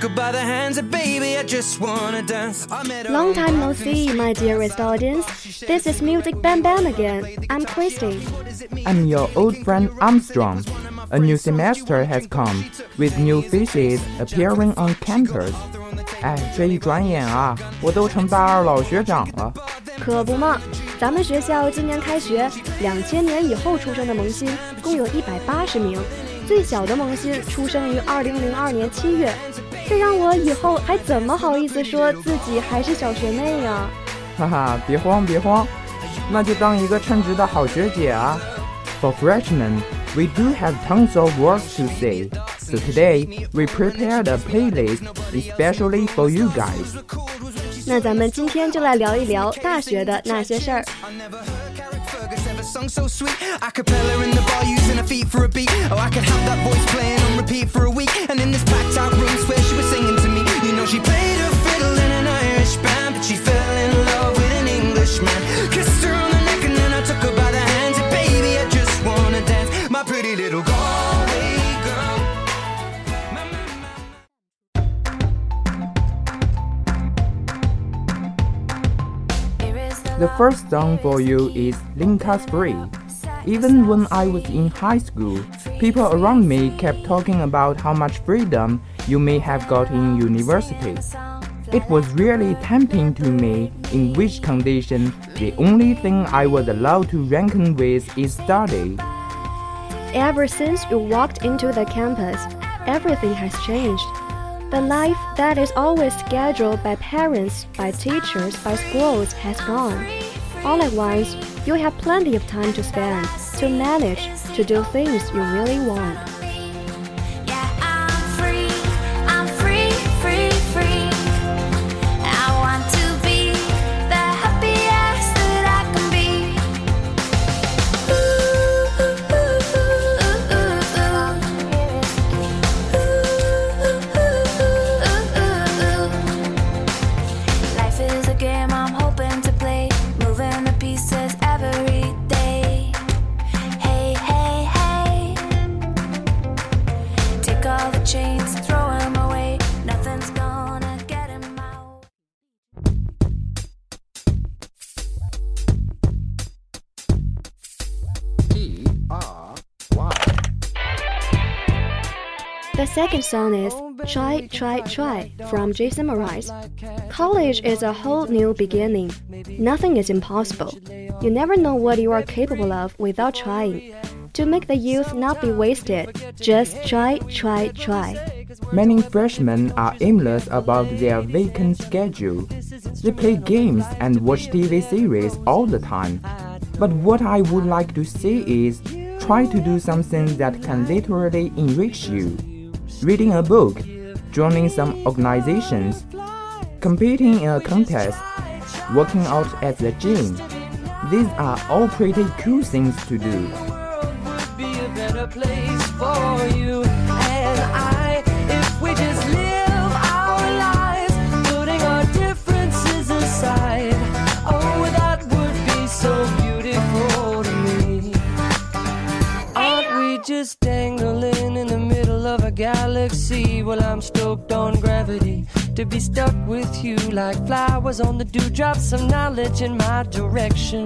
took her by the hands. And baby, I just wanna dance. I met her Long on time no Mountain see, my dearest audience. This is Music Bam Bam again. I'm Christy. I'm your old friend Armstrong. A new semester has come, with new faces appearing on campus. 哎，这一转眼啊，我都成大二老学长了。可不嘛，咱们学校今年开学，两千年以后出生的萌新共有一百八十名，最小的萌新出生于二零零二年七月， 这让我以后还怎么好意思说自己还是小学妹呀、哈哈，别慌别慌，那就当一个称职的好学姐啊。For freshmen, we do have tons of work to say. So today, we prepared a playlist especially for you guys. 那咱们今天就来聊一聊大学的那些事儿。Ever sung so sweet. A cappella in the bar using her feet for a beat. Oh, I could have that voice playing on repeat for a week. And in this packed out room, swear she was singing to me. You know, she played her fiddle in an Irish band, but she fell in love with an Englishman. The first song for you is Lenka's Free. Even when I was in high school, people around me kept talking about how much freedom you may have got in university. It was really tempting to me in which condition the only thing I was allowed to reckon with is study. Ever since you walked into the campus, everything has changed. The life that is always scheduled by parents, by teachers, by schools has gone. All at once, you have plenty of time to spend, to manage, to do things you really want. The second song is Try, Try, Try from Jason Mraz. College is a whole new beginning. Nothing is impossible. You never know what you are capable of without trying. To make the youth not be wasted, just try, try, try. Many freshmen are aimless about their vacant schedule. They play games and watch TV series all the time. But what I would like to say is try to do something that can literally enrich you. Reading a book, joining some organizations, competing in a contest, working out at the gym. These are all pretty cool things to do. just dangling galaxy. Well, I'm stoked on gravity to be stuck with you like flowers on the dewdrops of knowledge in my direction.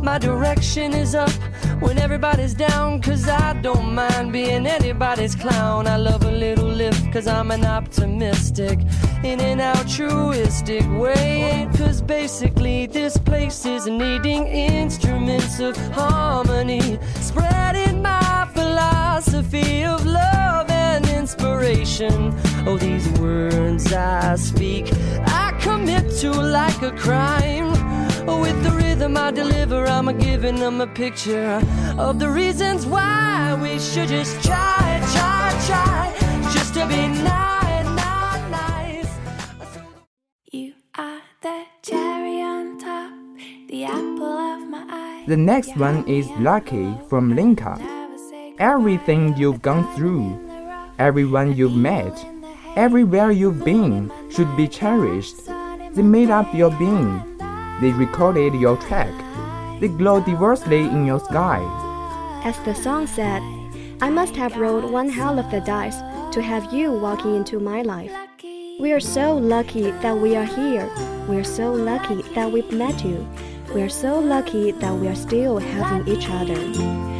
My direction is up when everybody's down, cause I don't mind being anybody's clown. I love a little lift, cause I'm an optimistic in an altruistic way. Cause basically, this place is needing instruments of harmony, spreading my philosophy of love inspiration. Oh, these words I speak, I commit to like a crime. Oh, with the rhythm I deliver, I'm a giving them a picture of the reasons why we should just try, try, try, just to be nice, nice, nice. You are the cherry on top, the apple of my eye. The next one is Lucky from Lenka. Everything you've gone through, everyone you've met, everywhere you've been should be cherished. They made up your being. They recorded your track. They glow diversely in your sky. As the song said, I must have rolled one hell of the dice to have you walking into my life. We are so lucky that we are here. We are so lucky that we've met you. We are so lucky that we are still having each other.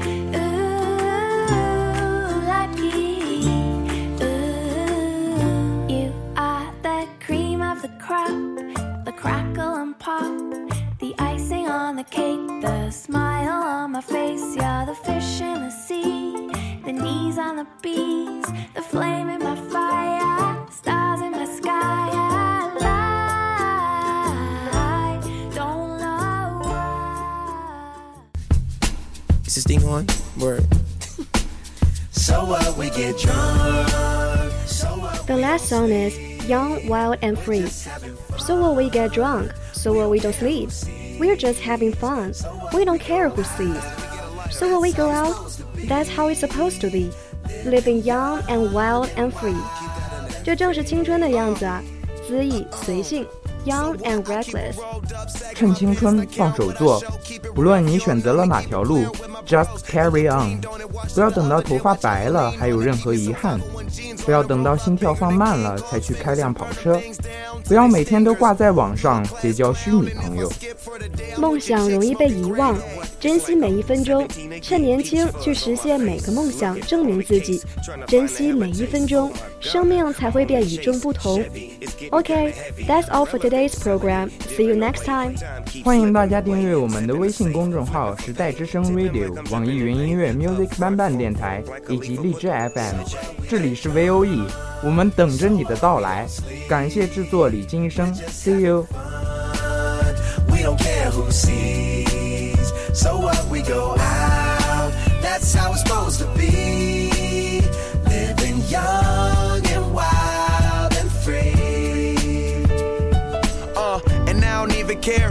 The smile on my face. You're the fish in the sea, the knees on the bees, the flame in my fire, stars in my sky. I don't know why. Is this thing on? Word. So what we get drunk. So what The last song is Young, Wild, and Free. So will we get drunk? So will we don't sleep? We're just having fun. We don't care who sees. So will we go out? That's how it's supposed to be. Living young and wild and free. 这正是青春的样子啊，恣意随性，young and reckless。趁青春放手做，不论你选择了哪条路，just carry on。不要等到头发白了还有任何遗憾，不要等到心跳放慢了才去开辆跑车， 不要每天都挂在网上结交虚拟朋友。梦想容易被遗忘，珍惜每一分钟，趁年轻去实现每个梦想，证明自己，珍惜每一分钟，生命才会变与众不同。Okay, that's all for today's program. See you next time. 欢迎大家订阅我们的微信公众号“时代之声 Radio”、网易云音乐 Music 伴伴电台以及荔枝 FM。这里是 VOE，我们等着你的到来。感谢制作李金生，See you。So what we go out, that's how it's supposed to be. Living young and wild and free. Uh, and I don't even care.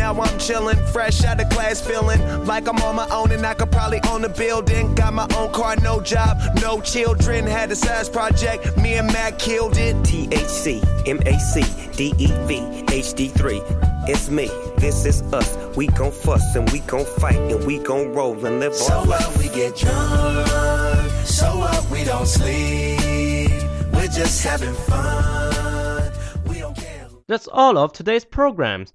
Now I'm chillin', fresh out of class, feeling like I'm on my own and I could probably own a building. Got my own car, no job, no children. Had a size project, me and Mac killed it. THC, MAC, DEV, HD3. It's me, this is us. We gon' fuss and we gon' fight and we gon' roll and live So our life. what we get drunk. So what we don't sleep. We're just having fun. We don't care. That's all of today's programs.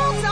Bullseye!